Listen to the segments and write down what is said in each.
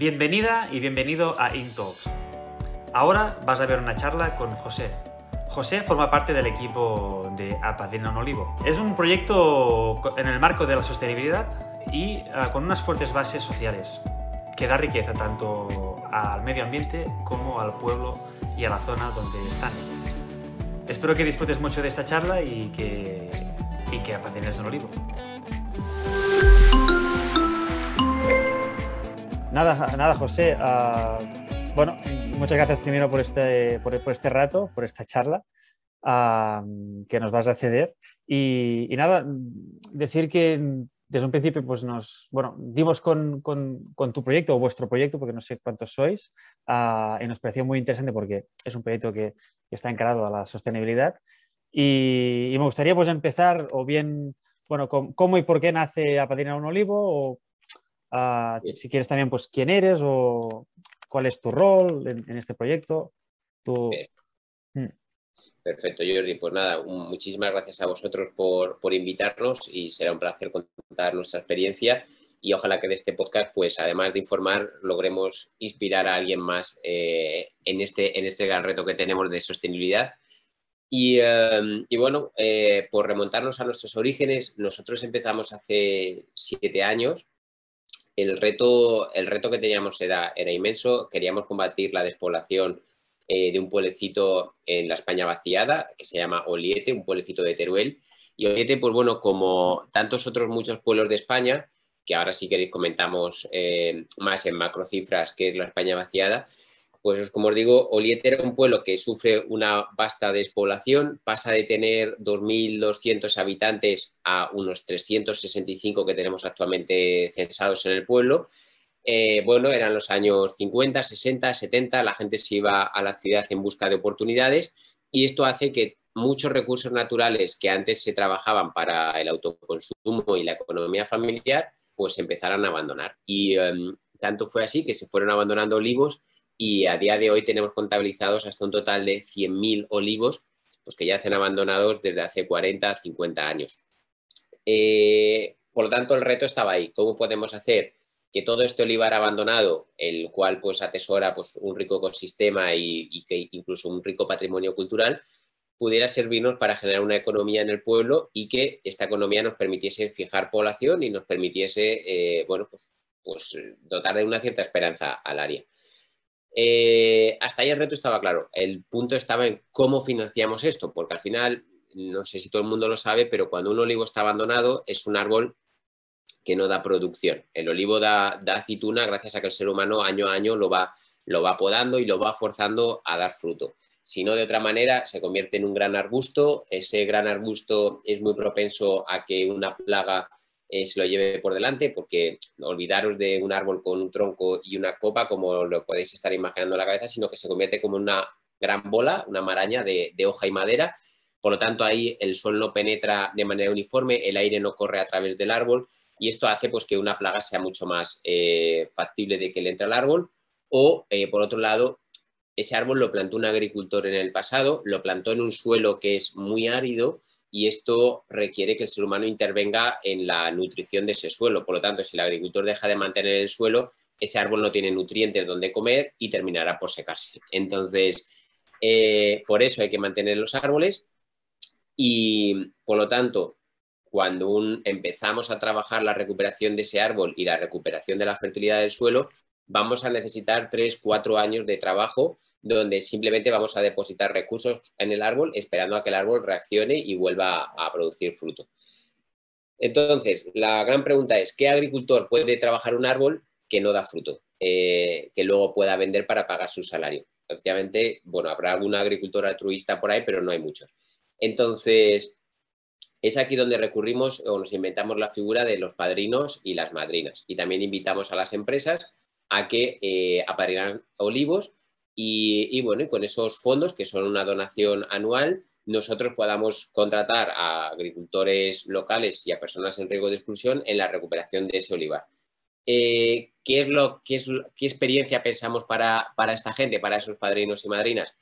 Bienvenida y bienvenido a InTalks. Ahora vas a ver una charla con José. José forma parte del equipo de Apadrina Olivo. Es un proyecto en el marco de la sostenibilidad y ah, con unas fuertes bases sociales que da riqueza tanto al medio ambiente como al pueblo y a la zona donde están. Espero que disfrutes mucho de esta charla y que, y que olivo. Nada, nada José. Ah, bueno, muchas gracias primero por este, por, este rato, por esta charla ah, que nos vas a ceder. Y, nada, decir que desde un principio pues nos, bueno, dimos con, tu proyecto o vuestro proyecto, porque no sé cuántos sois, ah, y nos pareció muy interesante porque es un proyecto que, está encarado a la sostenibilidad. Y, me gustaría pues empezar o bien, bueno, cómo y por qué nace Apadrina un Olivo o si quieres también, pues quién eres o cuál es tu rol en, este proyecto. Mm. Perfecto, Jordi. Pues nada, muchísimas gracias a vosotros por, invitarnos y será un placer contar nuestra experiencia y ojalá que de este podcast, pues además de informar, logremos inspirar a alguien más eh, en, este, en este gran reto que tenemos de sostenibilidad. Y, em, bueno, eh, por remontarnos a nuestros orígenes, nosotros empezamos hace siete años el reto, el reto que teníamos era, era inmenso. Queríamos combatir la despoblación eh, de un pueblecito en la España vaciada, que se llama Oliete, un pueblecito de Teruel. Y Oliete, pues bueno, como tantos otros muchos pueblos de España, que ahora sí queréis comentamos eh, más en macrocifras, que es la España vaciada, pues como os digo, Oliete era un pueblo que sufre una vasta despoblación, pasa de tener 2.200 habitantes a unos 365 que tenemos actualmente censados en el pueblo. Eh, bueno, eran los años 50, 60, 70, la gente se iba a la ciudad en busca de oportunidades y esto hace que muchos recursos naturales que antes se trabajaban para el autoconsumo y la economía familiar, pues empezaran a abandonar. Y em, tanto fue así que se fueron abandonando olivos y a día de hoy tenemos contabilizados hasta un total de 100.000 olivos pues que ya han abandonados desde hace 40, 50 años. Eh, por lo tanto, el reto estaba ahí. ¿Cómo podemos hacer que todo este olivar abandonado, el cual pues atesora pues, un rico ecosistema y, que incluso un rico patrimonio cultural, pudiera servirnos para generar una economía en el pueblo y que esta economía nos permitiese fijar población y nos permitiese eh, bueno, pues, pues, dotar de una cierta esperanza al área. Eh, hasta ahí el reto estaba claro. El punto estaba en cómo financiamos esto, porque al final, no sé si todo el mundo lo sabe, pero cuando un olivo está abandonado es un árbol que no da producción. El olivo da, aceituna gracias a que el ser humano año a año lo va, lo va podando y lo va forzando a dar fruto. Si no, de otra manera, se convierte en un gran arbusto. Ese gran arbusto es muy propenso a que una plaga eh, se lo lleve por delante, porque olvidaros de un árbol con un tronco y una copa, como lo podéis estar imaginando en la cabeza, sino que se convierte como una gran bola, una maraña de, hoja y madera. Por lo tanto, ahí el sol no penetra de manera uniforme, el aire no corre a través del árbol y esto hace pues, que una plaga sea mucho más eh, factible de que le entre al árbol. O, eh, por otro lado, ese árbol lo plantó un agricultor en el pasado, lo plantó en un suelo que es muy árido y esto requiere que el ser humano intervenga en la nutrición de ese suelo. Por lo tanto, si el agricultor deja de mantener el suelo, ese árbol no tiene nutrientes donde comer y terminará por secarse. Entonces, eh, por eso hay que mantener los árboles y, por lo tanto, cuando empezamos a trabajar la recuperación de ese árbol y la recuperación de la fertilidad del suelo, vamos a necesitar tres, cuatro años de trabajo donde simplemente vamos a depositar recursos en el árbol esperando a que el árbol reaccione y vuelva a producir fruto. Entonces, la gran pregunta es, ¿qué agricultor puede trabajar un árbol que no da fruto, eh, que luego pueda vender para pagar su salario? Efectivamente, bueno, habrá algún agricultor altruista por ahí, pero no hay muchos. Entonces, es aquí donde recurrimos o nos inventamos la figura de los padrinos y las madrinas. Y también invitamos a las empresas a que eh, olivos y, bueno, con esos fondos, que son una donación anual, nosotros podamos contratar a agricultores locales y a personas en riesgo de exclusión en la recuperación de ese olivar. Eh, ¿qué, es lo, qué, es, ¿Qué experiencia pensamos para, para, esta gente, para esos padrinos y madrinas?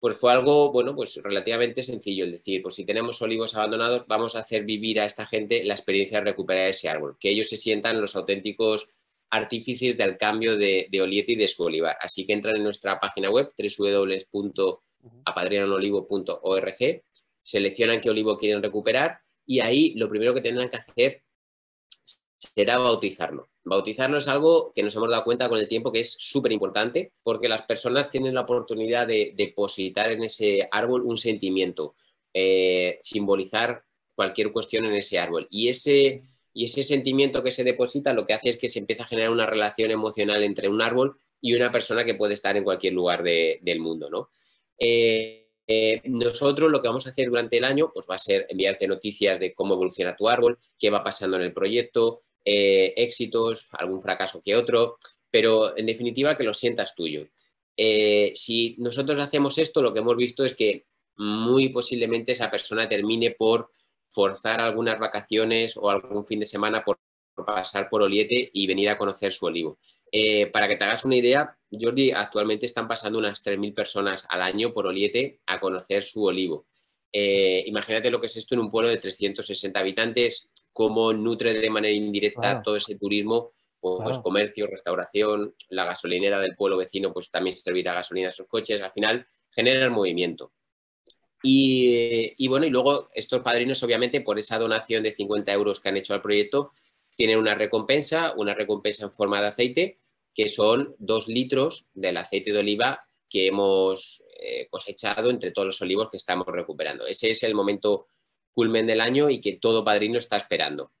Pues fue algo, bueno, pues relativamente sencillo, es decir, pues si tenemos olivos abandonados, vamos a hacer vivir a esta gente la experiencia de recuperar ese árbol, que ellos se sientan los auténticos artífices del cambio de, Oliete y de su olivar. Así que entran en nuestra página web www.apadrinanolivo.org, seleccionan qué olivo quieren recuperar y ahí lo primero que tendrán que hacer será bautizarlo. Bautizarlo es algo que nos hemos dado cuenta con el tiempo que es súper importante porque las personas tienen la oportunidad de depositar en ese árbol un sentimiento, eh, simbolizar cualquier cuestión en ese árbol. Y ese, y ese sentimiento que se deposita lo que hace es que se empieza a generar una relación emocional entre un árbol y una persona que puede estar en cualquier lugar del mundo. ¿no? Eh, eh, nosotros lo que vamos a hacer durante el año pues va a ser enviarte noticias de cómo evoluciona tu árbol, qué va pasando en el proyecto, eh, éxitos, algún fracaso que otro, pero en definitiva que lo sientas tuyo. si nosotros hacemos esto, lo que hemos visto es que muy posiblemente esa persona termine por forzar algunas vacaciones o algún fin de semana por, pasar por Oliete y venir a conocer su olivo. Eh, para que te hagas una idea, Jordi, actualmente están pasando unas 3.000 personas al año por Oliete a conocer su olivo. Eh, imagínate lo que es esto en un pueblo de 360 habitantes, cómo nutre de manera indirecta todo ese turismo, pues, comercio, restauración, la gasolinera del pueblo vecino, pues también servirá gasolina a sus coches, al final genera el movimiento. Y, bueno, y luego estos padrinos, obviamente, por esa donación de 50 euros que han hecho al proyecto, tienen una recompensa, una recompensa en forma de aceite, que son dos litros del aceite de oliva que hemos eh, cosechado entre todos los olivos que estamos recuperando. Ese es el momento culmen del año y que todo padrino está esperando.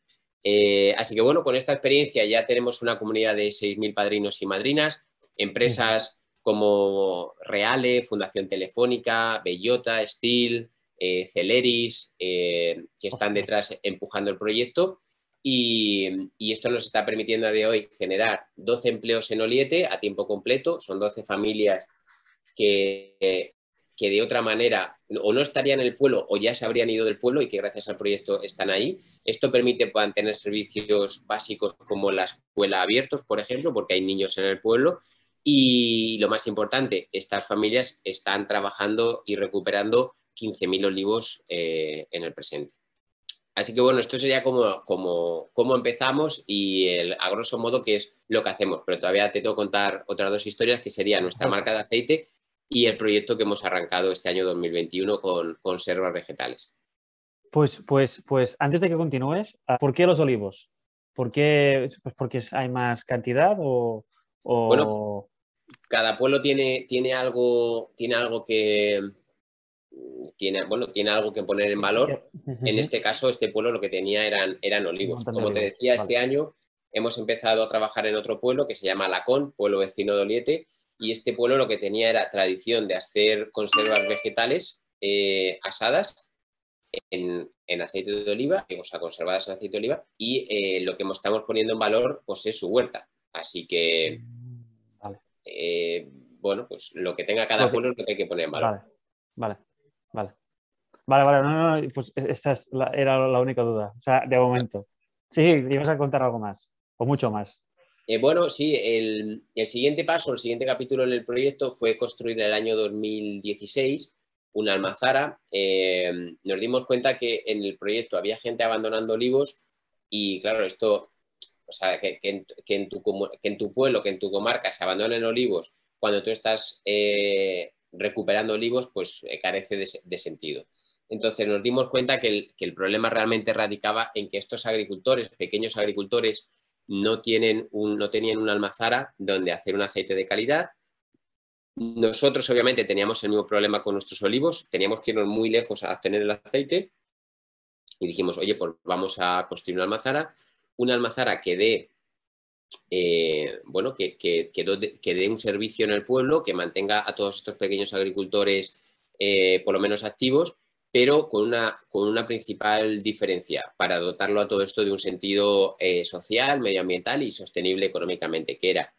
Eh, así que bueno, con esta experiencia ya tenemos una comunidad de 6.000 padrinos y madrinas, empresas como Reale, Fundación Telefónica, Bellota, Steel, eh, Celeris, eh, que están detrás empujando el proyecto. Y, esto nos está permitiendo a de hoy generar 12 empleos en Oliete a tiempo completo. Son 12 familias que, que de otra manera o no estarían en el pueblo o ya se habrían ido del pueblo y que gracias al proyecto están ahí. Esto permite mantener servicios básicos como la escuela abiertos, por ejemplo, porque hay niños en el pueblo y lo más importante, estas familias están trabajando y recuperando 15.000 olivos eh, en el presente. Así que bueno, esto sería como, como, empezamos y el, a grosso modo qué es lo que hacemos. Pero todavía te tengo que contar otras dos historias que sería nuestra marca de aceite y el proyecto que hemos arrancado este año 2021 con conservas vegetales. Pues, pues, pues antes de que continúes, ¿por qué los olivos? ¿Por qué? Pues porque hay más cantidad o, o cada pueblo tiene, tiene, algo, tiene algo que tiene, bueno, tiene algo que poner en valor. En este caso, este pueblo lo que tenía eran, eran olivos. Como te decía, este año hemos empezado a trabajar en otro pueblo que se llama Lacón, pueblo vecino de Oliete, y este pueblo lo que tenía era tradición de hacer conservas vegetales eh, asadas en, aceite de oliva, o sea, conservadas en aceite de oliva, y eh, lo que estamos poniendo en valor pues, es su huerta. Así que mm. Eh, bueno, pues lo que tenga cada pueblo es lo que hay que poner en valor. Vale, vale, vale. Vale, no, no, pues esta era la única duda, o sea, de momento. Sí, ibas a contar algo más, o mucho más. Eh, bueno, sí, el, siguiente paso, el siguiente capítulo en el proyecto fue construir en el año 2016 una almazara. Eh, nos dimos cuenta que en el proyecto había gente abandonando olivos y claro, esto o sea, que, en, tu, pueblo, que en tu comarca se abandonen olivos cuando tú estás eh, recuperando olivos, pues eh, carece de, sentido. Entonces nos dimos cuenta que el, problema realmente radicaba en que estos agricultores, pequeños agricultores, no, tienen no tenían una almazara donde hacer un aceite de calidad. Nosotros obviamente teníamos el mismo problema con nuestros olivos, teníamos que irnos muy lejos a obtener el aceite y dijimos, oye, pues vamos a construir una almazara una almazara que dé, eh, bueno, que, dé un servicio en el pueblo, que mantenga a todos estos pequeños agricultores eh, por lo menos activos, pero con una, con una principal diferencia para dotarlo a todo esto de un sentido eh, social, medioambiental y sostenible económicamente, que era,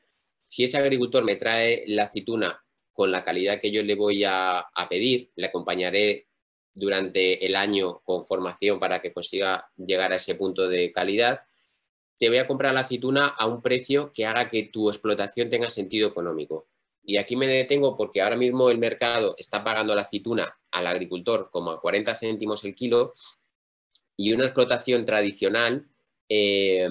si ese agricultor me trae la aceituna con la calidad que yo le voy a pedir, le acompañaré durante el año con formación para que consiga llegar a ese punto de calidad te voy a comprar la aceituna a un precio que haga que tu explotación tenga sentido económico. Y aquí me detengo porque ahora mismo el mercado está pagando la aceituna al agricultor como a 40 céntimos el kilo y una explotación tradicional, eh,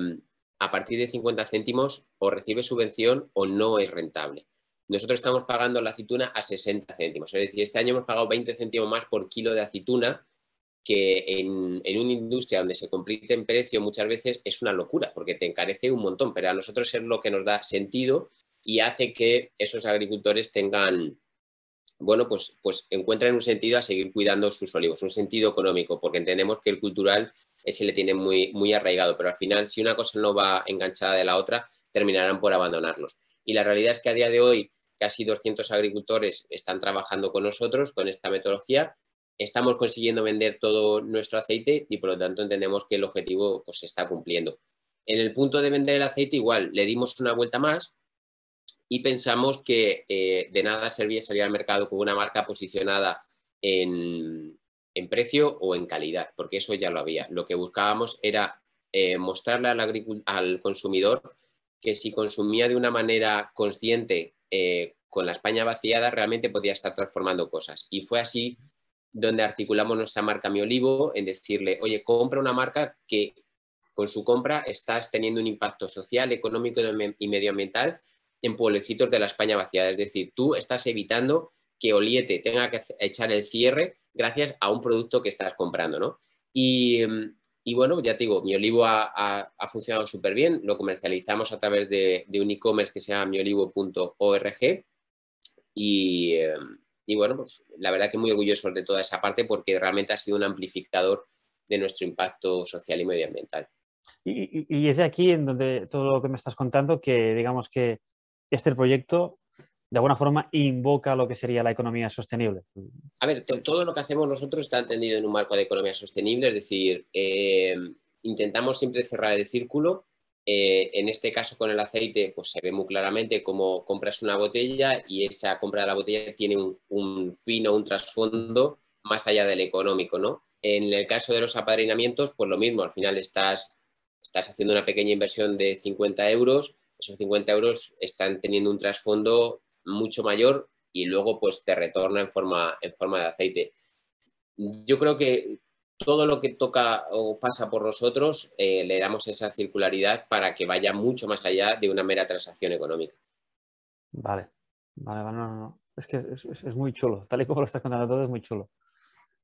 a partir de 50 céntimos o recibe subvención o no es rentable. Nosotros estamos pagando la aceituna a 60 céntimos, es decir, este año hemos pagado 20 céntimos más por kilo de aceituna que en, una industria donde se compite en precio muchas veces es una locura porque te encarece un montón, pero a nosotros es lo que nos da sentido y hace que esos agricultores tengan, bueno, pues, pues encuentren un sentido a seguir cuidando sus olivos, un sentido económico, porque entendemos que el cultural ese le tiene muy, muy arraigado, pero al final si una cosa no va enganchada de la otra, terminarán por abandonarlos. Y la realidad es que a día de hoy casi 200 agricultores están trabajando con nosotros con esta metodología estamos consiguiendo vender todo nuestro aceite y por lo tanto entendemos que el objetivo pues, se está cumpliendo. En el punto de vender el aceite igual le dimos una vuelta más y pensamos que eh, de nada servía salir al mercado con una marca posicionada en, precio o en calidad, porque eso ya lo había. Lo que buscábamos era eh, mostrarle al, al, consumidor que si consumía de una manera consciente eh, con la España vaciada, realmente podía estar transformando cosas. Y fue así donde articulamos nuestra marca Mi Olivo en decirle, oye, compra una marca que con su compra estás teniendo un impacto social, económico y medioambiental en pueblecitos de la España vaciada. Es decir, tú estás evitando que Oliete tenga que echar el cierre gracias a un producto que estás comprando, ¿no? Y, bueno, ya te digo, mi olivo ha, funcionado súper bien, lo comercializamos a través de, un e-commerce que se llama miolivo.org y, em, y bueno, pues la verdad que muy orgullosos de toda esa parte porque realmente ha sido un amplificador de nuestro impacto social y medioambiental. Y, es de aquí en donde todo lo que me estás contando que digamos que este proyecto de alguna forma invoca lo que sería la economía sostenible. A ver, todo lo que hacemos nosotros está entendido en un marco de economía sostenible, es decir, eh, intentamos siempre cerrar el círculo eh, en este caso con el aceite, pues se ve muy claramente cómo compras una botella y esa compra de la botella tiene un, fin o un trasfondo más allá del económico, ¿no? En el caso de los apadrinamientos, pues lo mismo, al final estás, estás haciendo una pequeña inversión de 50 euros, esos 50 euros están teniendo un trasfondo mucho mayor y luego pues te retorna en forma, en forma de aceite. Yo creo que todo lo que toca o pasa por nosotros eh, le damos esa circularidad para que vaya mucho más allá de una mera transacción económica. Vale, vale, no. Es que es, muy chulo, tal y como lo estás contando todo, es muy chulo.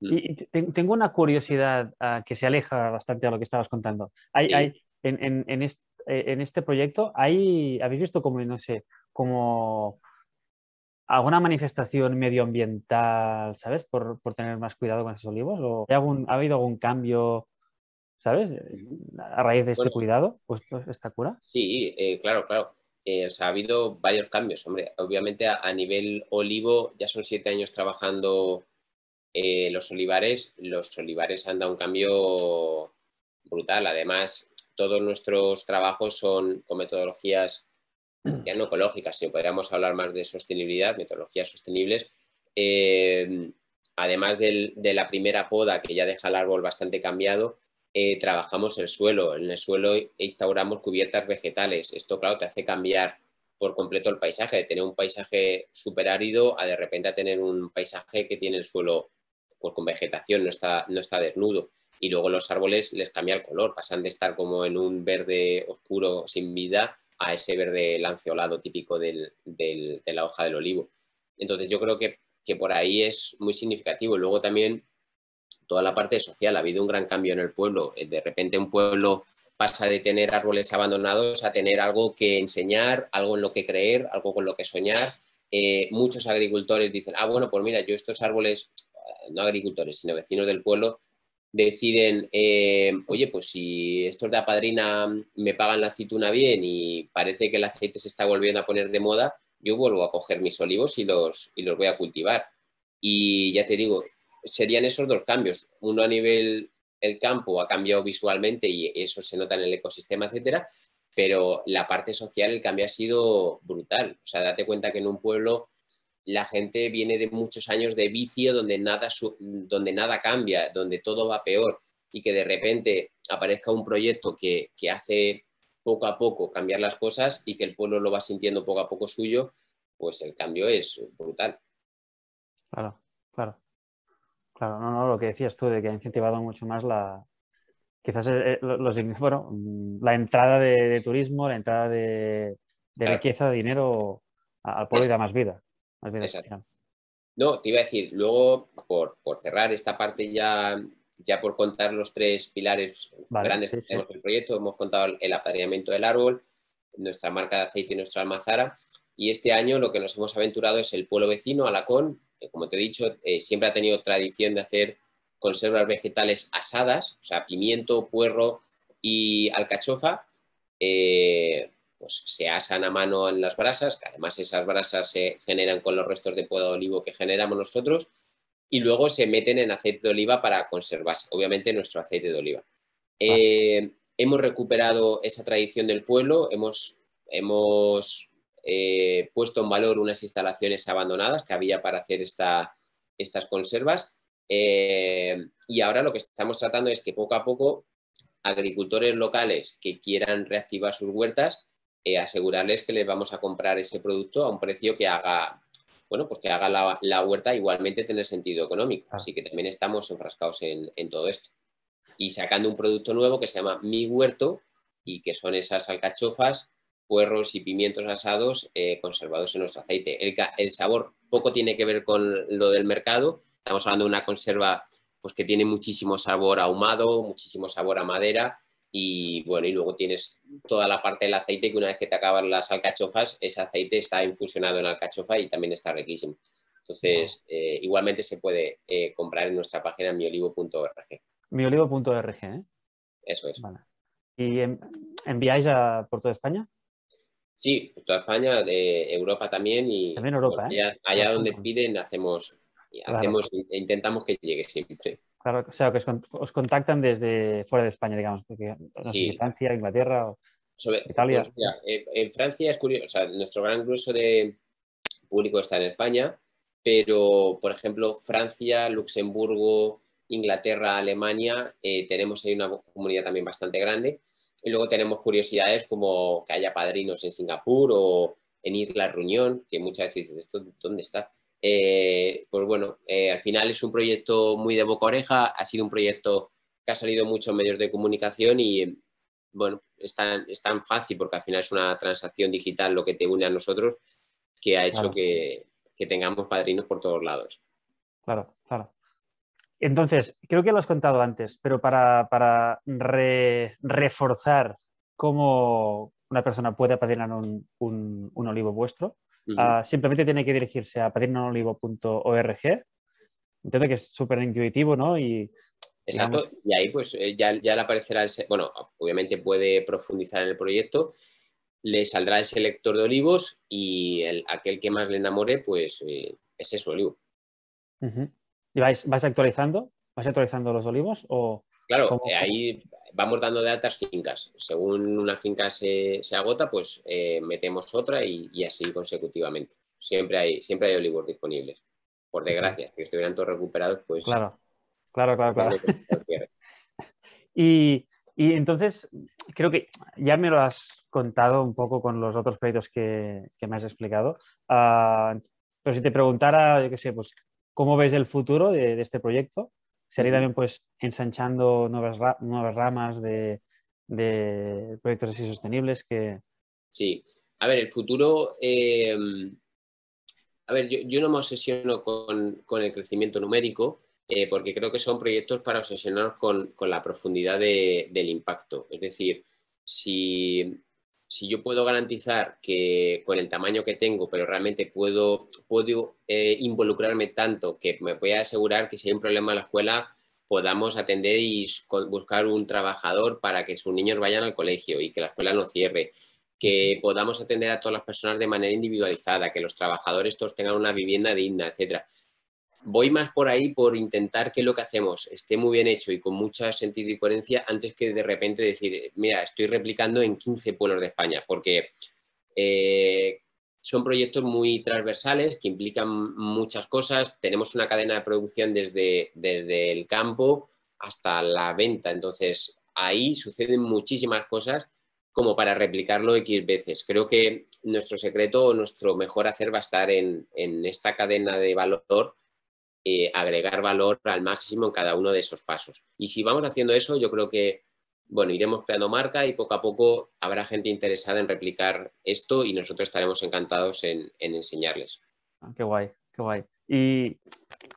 Mm. Y, tengo una curiosidad ah, que se aleja bastante a lo que estabas contando. Hay, hay en, en, este, en, este, proyecto, hay, ¿habéis visto como, no sé, como alguna manifestación medioambiental, ¿sabes? Por, tener más cuidado con esos olivos. ¿O ¿Ha habido algún cambio, ¿sabes? A raíz de este cuidado, pues esta cura. Sí, eh, claro, claro. Eh, o sea, ha habido varios cambios, hombre. Obviamente a, nivel olivo ya son siete años trabajando eh, los olivares. Los olivares han dado un cambio brutal. Además, todos nuestros trabajos son con metodologías ya no ecológicas, sino podríamos hablar más de sostenibilidad, metodologías sostenibles. Eh, además de la primera poda que ya deja el árbol bastante cambiado, eh, trabajamos el suelo. En el suelo instauramos cubiertas vegetales. Esto, claro, te hace cambiar por completo el paisaje, de tener un paisaje súper árido a de repente a tener un paisaje que tiene el suelo pues, con vegetación, no está, no está desnudo. Y luego los árboles les cambia el color, pasan de estar como en un verde oscuro sin vida a ese verde lanceolado típico de la hoja del olivo. Entonces yo creo que, por ahí es muy significativo. Luego también toda la parte social, ha habido un gran cambio en el pueblo. Eh, de repente un pueblo pasa de tener árboles abandonados a tener algo que enseñar, algo en lo que creer, algo con lo que soñar. Eh, muchos agricultores dicen, ah, bueno, pues mira, yo estos árboles, no agricultores, sino vecinos del pueblo, deciden, eh, oye, pues si estos de apadrina me pagan la aceituna bien y parece que el aceite se está volviendo a poner de moda, yo vuelvo a coger mis olivos y los, y los voy a cultivar. Y ya te digo, serían esos dos cambios. Uno a nivel, el campo ha cambiado visualmente y eso se nota en el ecosistema, etcétera, pero la parte social, el cambio ha sido brutal. O sea, date cuenta que en un pueblo la gente viene de muchos años de vicio donde nada, donde nada cambia, donde todo va peor y que de repente aparezca un proyecto que, hace poco a poco cambiar las cosas y que el pueblo lo va sintiendo poco a poco suyo, pues el cambio es brutal. Claro, claro. Claro, no, no, lo que decías tú de que ha incentivado mucho más la, quizás los, bueno, la entrada de, turismo, la entrada de, riqueza, de dinero al pueblo y da más vida. No, te iba a decir, luego, por, cerrar esta parte ya, ya por contar los tres pilares grandes que tenemos del proyecto, hemos contado el apareamiento del árbol, nuestra marca de aceite y nuestra almazara, y este año lo que nos hemos aventurado es el pueblo vecino, Alacón, que como te he dicho, eh, siempre ha tenido tradición de hacer conservas vegetales asadas, o sea, pimiento, puerro y alcachofa, eh, pues se asan a mano en las brasas, que además esas brasas se generan con los restos de poda de olivo que generamos nosotros, y luego se meten en aceite de oliva para conservarse, obviamente nuestro aceite de oliva. Ah. Eh, hemos recuperado esa tradición del pueblo, hemos, hemos eh, puesto en valor unas instalaciones abandonadas que había para hacer esta, estas conservas. Eh, y ahora lo que estamos tratando es que poco a poco agricultores locales que quieran reactivar sus huertas eh, asegurarles que les vamos a comprar ese producto a un precio que haga, bueno, pues que haga la, huerta igualmente tener sentido económico. Así que también estamos enfrascados en, todo esto. Y sacando un producto nuevo que se llama Mi Huerto y que son esas alcachofas, puerros y pimientos asados eh, conservados en nuestro aceite. El, sabor poco tiene que ver con lo del mercado. Estamos hablando de una conserva pues, que tiene muchísimo sabor ahumado, muchísimo sabor a madera y bueno, y luego tienes toda la parte del aceite que una vez que te acaban las alcachofas, ese aceite está infusionado en alcachofa y también está riquísimo. Entonces, eh, igualmente se puede eh, comprar en nuestra página miolivo.org. Miolivo.org, ¿eh? Eso es. ¿Y enviáis a, por toda España? Sí, por toda España, de Europa también. Y, también Europa, ¿eh? Allá, donde piden, hacemos, hacemos intentamos que llegue siempre. Claro, o sea, que os, contactan desde fuera de España, digamos, porque no sé Francia, Inglaterra o Italia. Pues en Francia es curioso, o sea, nuestro gran grueso de público está en España, pero, por ejemplo, Francia, Luxemburgo, Inglaterra, Alemania, eh, tenemos ahí una comunidad también bastante grande. Y luego tenemos curiosidades como que haya padrinos en Singapur o en Isla Reunión, que muchas veces dicen, ¿esto dónde está? Eh, pues bueno, eh, al final es un proyecto muy de boca oreja, ha sido un proyecto que ha salido mucho en medios de comunicación y bueno, es tan, es tan fácil porque al final es una transacción digital lo que te une a nosotros que ha hecho que, tengamos padrinos por todos lados. Claro, claro. Entonces, creo que lo has contado antes, pero para, reforzar cómo una persona puede apadrinar un, un olivo vuestro, Ah, simplemente tiene que dirigirse a padrinolivo.org. Entiendo que es súper intuitivo, ¿no? Y, Exacto, y ahí pues eh, ya, ya le aparecerá, bueno, obviamente puede profundizar en el proyecto, le saldrá ese lector de olivos y el, aquel que más le enamore, pues eh, es ese olivo. ¿Y vais, vais actualizando? ¿Vais actualizando los olivos? O... Claro, eh, ahí vamos dando de altas fincas. Según una finca se, agota, pues eh, metemos otra y, así consecutivamente. Siempre hay, siempre hay olivos disponibles. Por desgracia, si estuvieran todos recuperados, pues... Claro, claro, claro, claro. y, entonces, creo que ya me lo has contado un poco con los otros proyectos que, me has explicado. Ah, pero si te preguntara, yo qué sé, pues, ¿cómo ves el futuro de este proyecto? Sería también pues ensanchando nuevas, nuevas ramas de, proyectos así sostenibles que... Sí, a ver, el futuro... Em, a ver, yo, no me obsesiono con, el crecimiento numérico eh, porque creo que son proyectos para obsesionarnos con, la profundidad del impacto. Es decir, si, yo puedo garantizar que con el tamaño que tengo, pero realmente puedo, puedo eh, involucrarme tanto que me voy a asegurar que si hay un problema en la escuela podamos atender y buscar un trabajador para que sus niños vayan al colegio y que la escuela no cierre, que podamos atender a todas las personas de manera individualizada, que los trabajadores todos tengan una vivienda digna, etcétera. Voy más por ahí por intentar que lo que hacemos esté muy bien hecho y con mucho sentido y coherencia antes que de repente decir, mira, estoy replicando en 15 pueblos de España, porque eh, son proyectos muy transversales que implican muchas cosas. Tenemos una cadena de producción desde, desde el campo hasta la venta. Entonces, ahí suceden muchísimas cosas como para replicarlo X veces. Creo que nuestro secreto o nuestro mejor hacer va a estar en, esta cadena de valor, eh, agregar valor al máximo en cada uno de esos pasos. Y si vamos haciendo eso, yo creo que bueno, iremos creando marca y poco a poco habrá gente interesada en replicar esto y nosotros estaremos encantados en, enseñarles. Ah, qué guay, qué guay. Y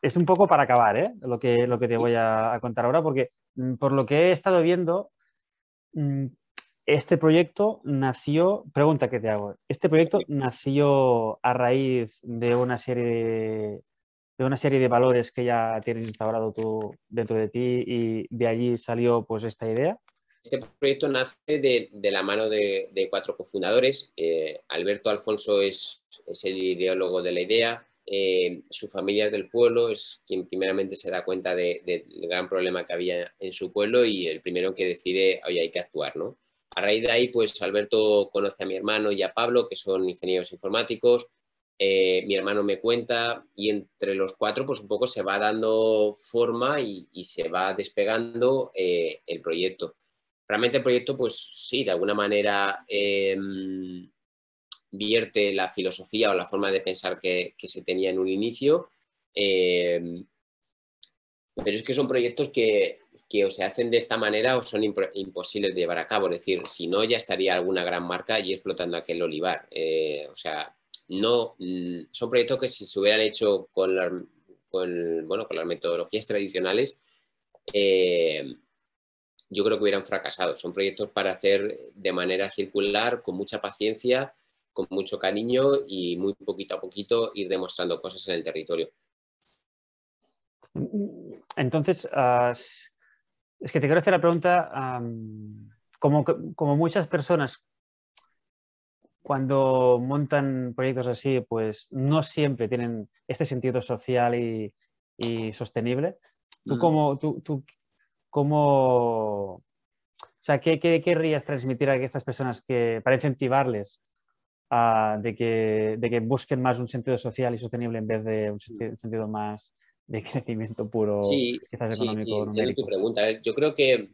es un poco para acabar, ¿eh? Lo que, lo que te voy a, contar ahora, porque mm, por lo que he estado viendo, mm, este proyecto nació, pregunta que te hago, este proyecto nació a raíz de una serie de, de una serie de valores que ya tienes instaurado tú dentro de ti y de allí salió pues esta idea. Este proyecto nace de, la mano de, cuatro cofundadores. Eh, Alberto Alfonso es, el ideólogo de la idea. Eh, su familia es del pueblo, es quien primeramente se da cuenta del gran problema que había en su pueblo y el primero que decide, oye, hay que actuar, ¿no? A raíz de ahí, pues Alberto conoce a mi hermano y a Pablo, que son ingenieros informáticos. Eh, mi hermano me cuenta y entre los cuatro, pues un poco se va dando forma y, se va despegando el proyecto realmente el proyecto, pues sí, de alguna manera em, vierte la filosofía o la forma de pensar que, se tenía en un inicio. Pero es que son proyectos que, o se hacen de esta manera o son imposibles de llevar a cabo. Es decir, si no, ya estaría alguna gran marca allí explotando aquel olivar. Eh, o sea, no, mm, son proyectos que si se hubieran hecho con, con, bueno, con las metodologías tradicionales, eh, yo creo que hubieran fracasado. Son proyectos para hacer de manera circular, con mucha paciencia, con mucho cariño y muy poquito a poquito ir demostrando cosas en el territorio. Entonces, es que te quiero hacer la pregunta, como, como muchas personas cuando montan proyectos así, pues no siempre tienen este sentido social y, sostenible. ¿Tú, mm. cómo, tú, tú, ¿Cómo, o sea, ¿qué, querrías transmitir a estas personas que, para incentivarles a, de, que, de, que, busquen más un sentido social y sostenible en vez de un sentido, más de crecimiento puro, quizás económico? Sí, tu pregunta. Yo creo que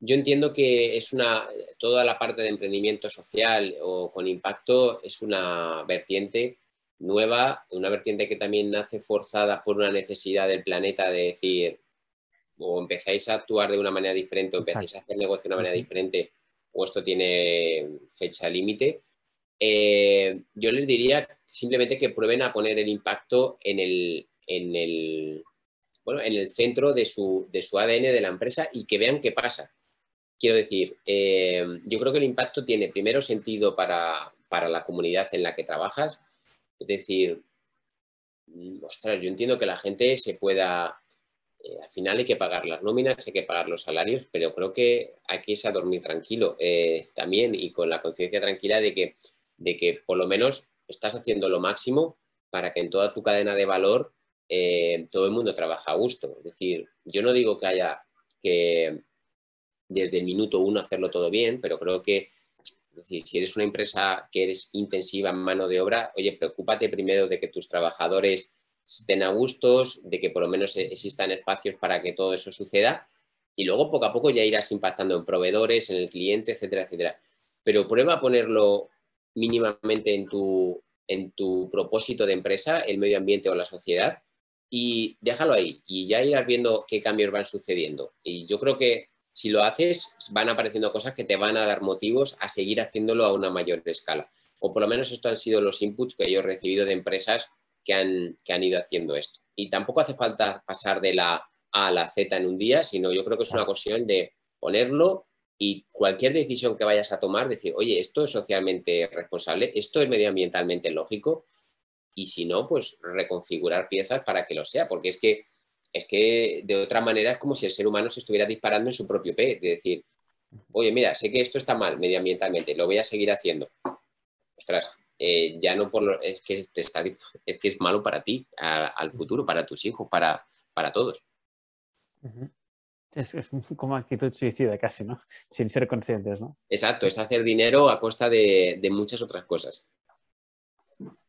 yo entiendo que es una toda la parte de emprendimiento social o con impacto es una vertiente nueva, una vertiente que también nace forzada por una necesidad del planeta de decir o empezáis a actuar de una manera diferente o empezáis a hacer negocio de una manera diferente o esto tiene fecha límite, eh, yo les diría simplemente que prueben a poner el impacto en el, en el, bueno, en el centro de su, de su ADN de la empresa y que vean qué pasa. Quiero decir, eh, yo creo que el impacto tiene primero sentido para, para la comunidad en la que trabajas. Es decir, ostras, yo entiendo que la gente se pueda eh, al final hay que pagar las nóminas, hay que pagar los salarios, pero creo que que irse a dormir tranquilo eh, también y con la conciencia tranquila de que, de que por lo menos estás haciendo lo máximo para que en toda tu cadena de valor todo el mundo trabaje a gusto. Es decir, yo no digo que haya que desde el minuto uno hacerlo todo bien, pero creo que si eres una empresa que eres intensiva en mano de obra, oye, preocúpate primero de que tus trabajadores estén a gustos, de que por lo menos e-, existan espacios para que todo eso suceda y luego poco a poco ya irás impactando en proveedores, en el cliente, etcétera, etcétera. Pero prueba a ponerlo mínimamente en tu, en tu propósito de empresa, el medio ambiente o la sociedad y déjalo ahí y ya irás viendo qué cambios van sucediendo. Y yo creo que si lo haces, van apareciendo cosas que te van a dar motivos a seguir haciéndolo a una mayor escala. O por lo menos estos han sido los inputs que yo he recibido de empresas que han, que han ido haciendo esto. Y tampoco hace falta pasar de la A a la Z en un día, sino yo creo que es una cuestión de ponerlo y cualquier decisión que vayas a tomar, decir, oye, esto es socialmente responsable, esto es medioambientalmente lógico, y si no, pues reconfigurar piezas para que lo sea, porque es que, es que de otra manera es como si el ser humano se estuviera disparando en su propio pie, de decir, oye, mira, sé que esto está mal medioambientalmente, lo voy a seguir haciendo. Ostras, eh, ya no por lo, es que es que es malo para ti, al futuro, para tus hijos, para, para todos. Es, como actitud suicida casi, ¿no? Sin ser conscientes, ¿no? Exacto, es hacer dinero a costa de, muchas otras cosas.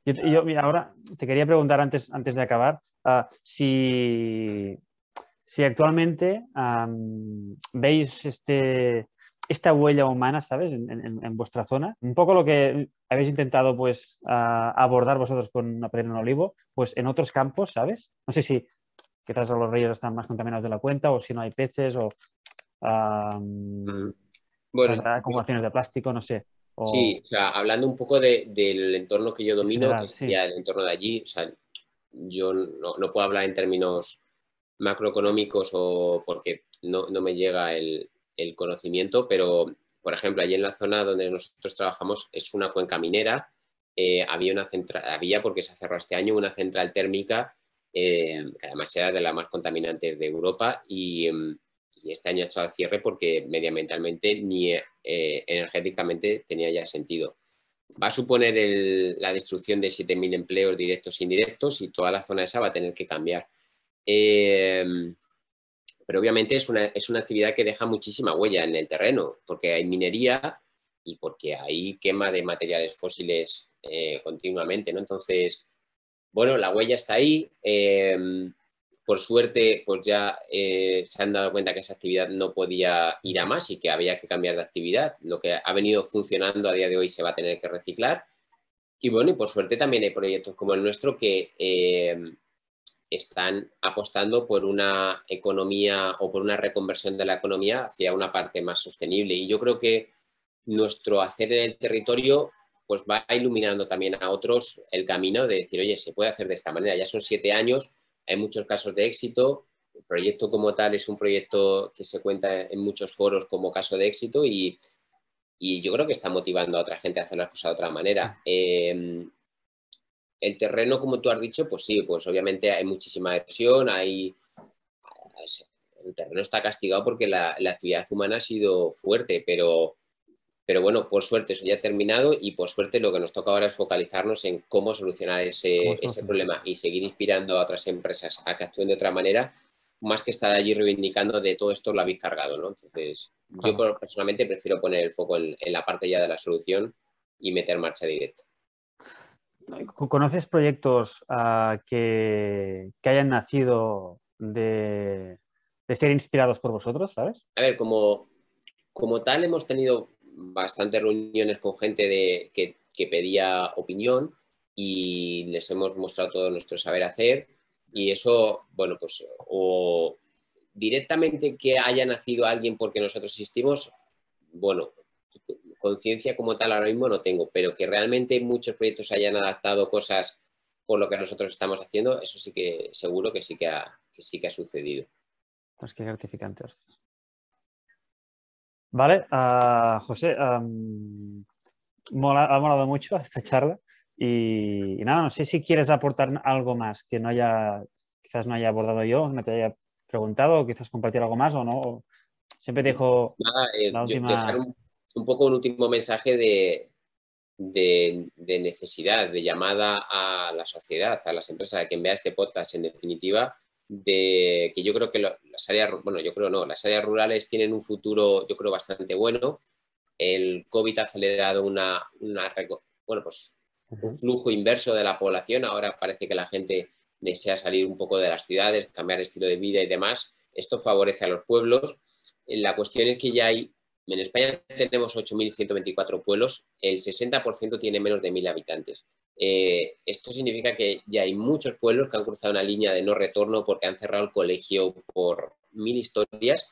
Yo, mira, ahora te quería preguntar antes, antes de acabar, ah, si, si actualmente veis este, esta huella humana, ¿sabes? En, vuestra zona. Un poco lo que habéis intentado, pues, abordar vosotros con Aprender en Olivo, pues en otros campos, ¿sabes? No sé si quizás los ríos están más contaminados de la cuenta o si no hay peces o... bueno, las acumulaciones de plástico, no sé. Sí, o sea, hablando un poco del entorno que yo domino, que sería el entorno de allí, o sea, yo no, no, puedo hablar en términos macroeconómicos o porque no, no me llega el, el, conocimiento, pero, por ejemplo, allí en la zona donde nosotros trabajamos es una cuenca minera, eh, había una central, había, porque se cerrado este año, una central térmica eh, que además era de las más contaminantes de Europa y, em, y este año ha echado el cierre porque medioambientalmente ni eh, energéticamente tenía ya sentido. Va a suponer la destrucción de 7.000 empleos directos e indirectos y toda la zona esa va a tener que cambiar. Eh, pero obviamente es una, es una actividad que deja muchísima huella en el terreno, porque hay minería y porque hay quema de materiales fósiles eh, continuamente, ¿no? Entonces, bueno, la huella está ahí por suerte, pues ya eh, se han dado cuenta que esa actividad no podía ir a más y que había que cambiar de actividad. Lo que ha venido funcionando a día de hoy se va a tener que reciclar. Y bueno, y por suerte también hay proyectos como el nuestro que eh, están apostando por una economía o por una reconversión de la economía hacia una parte más sostenible. Y yo creo que nuestro hacer en el territorio pues va iluminando también a otros el camino de decir, oye, se puede hacer de esta manera. Ya son siete años, hay muchos casos de éxito. El proyecto como tal es un proyecto que se cuenta en muchos foros como caso de éxito y, yo creo que está motivando a otra gente a hacer las cosas de otra manera. Em, el terreno, como tú has dicho, pues sí, pues obviamente hay muchísima erosión, hay... El terreno está castigado porque la actividad humana ha sido fuerte, pero pero bueno, por suerte eso ya ha terminado y por suerte lo que nos toca ahora es focalizarnos en cómo solucionar ese, problema y seguir inspirando a otras empresas a que actúen de otra manera, más que estar allí reivindicando de todo esto lo habéis cargado, ¿no? Entonces, yo personalmente prefiero poner el foco en, la parte ya de la solución y meter marcha directa. ¿Conoces proyectos ah, que, hayan nacido de, ser inspirados por vosotros, sabes? A ver, como, como tal hemos tenido bastantes reuniones con gente de, que, pedía opinión y les hemos mostrado todo nuestro saber hacer y eso, bueno, pues o directamente que haya nacido alguien porque nosotros existimos, bueno, conciencia como tal ahora mismo no tengo, pero que realmente muchos proyectos hayan adaptado cosas por lo que nosotros estamos haciendo, eso sí que seguro que sí que ha, sí que ha sucedido. Pues qué gratificante. Vale, uh, José, um, mola, ha molado mucho esta charla y, y, nada, no sé si quieres aportar algo más que no haya, quizás no haya abordado yo, no te haya preguntado, o quizás compartir algo más o no. Siempre te dejo nada, eh, la última... dejar un, un, poco un último mensaje de, de, de, necesidad, de llamada a la sociedad, a las empresas, a quien vea este podcast en definitiva, de que yo creo que las áreas, bueno, yo creo no, las áreas rurales tienen un futuro, yo creo, bastante bueno. El COVID ha acelerado una, bueno, pues un flujo inverso de la población. Ahora parece que la gente desea salir un poco de las ciudades, cambiar estilo de vida y demás. Esto favorece a los pueblos. La cuestión es que ya hay, en España tenemos 8.124 pueblos, el 60% tiene menos de 1.000 habitantes. Eh, esto significa que ya hay muchos pueblos que han cruzado una línea de no retorno porque han cerrado el colegio por mil historias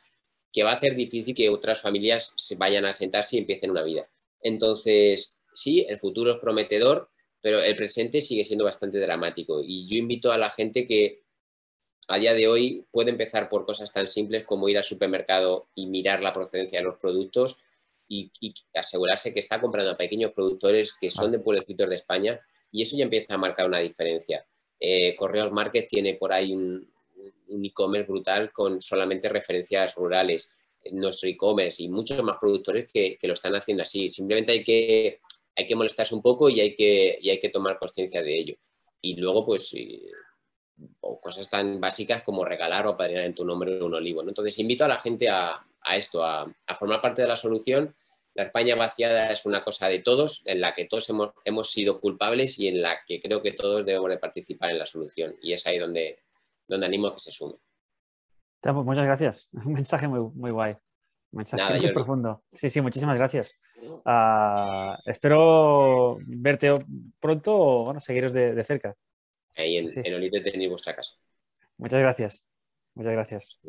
que va a hacer difícil que otras familias se vayan a sentarse y empiecen una vida. Entonces, sí, el futuro es prometedor, pero el presente sigue siendo bastante dramático. Y yo invito a la gente que a día de hoy puede empezar por cosas tan simples como ir al supermercado y mirar la procedencia de los productos y, asegurarse que está comprando a pequeños productores que son de pueblecitos de España y eso ya empieza a marcar una diferencia. Eh, Correos Market tiene por ahí un, e-commerce brutal con solamente referencias rurales. Nuestro e-commerce y muchos más productores que, lo están haciendo así. Simplemente hay que, hay que molestarse un poco y hay que, hay que tomar conciencia de ello. Y luego, pues, cosas tan básicas como regalar o padrinar en tu nombre un olivo. Entonces, invito a la gente a, a esto, a, formar parte de la solución. La España vaciada es una cosa de todos, en la que todos hemos, hemos sido culpables y en la que creo que todos debemos de participar en la solución. Y es ahí donde, donde animo a que se sume. Muchas gracias. Un mensaje muy, muy guay. Un mensaje muy profundo. Sí, sí, muchísimas gracias. Uh, espero verte pronto o bueno, seguiros de, de cerca. Ahí en, sí. en Olite tenéis vuestra casa. Muchas gracias. Muchas gracias.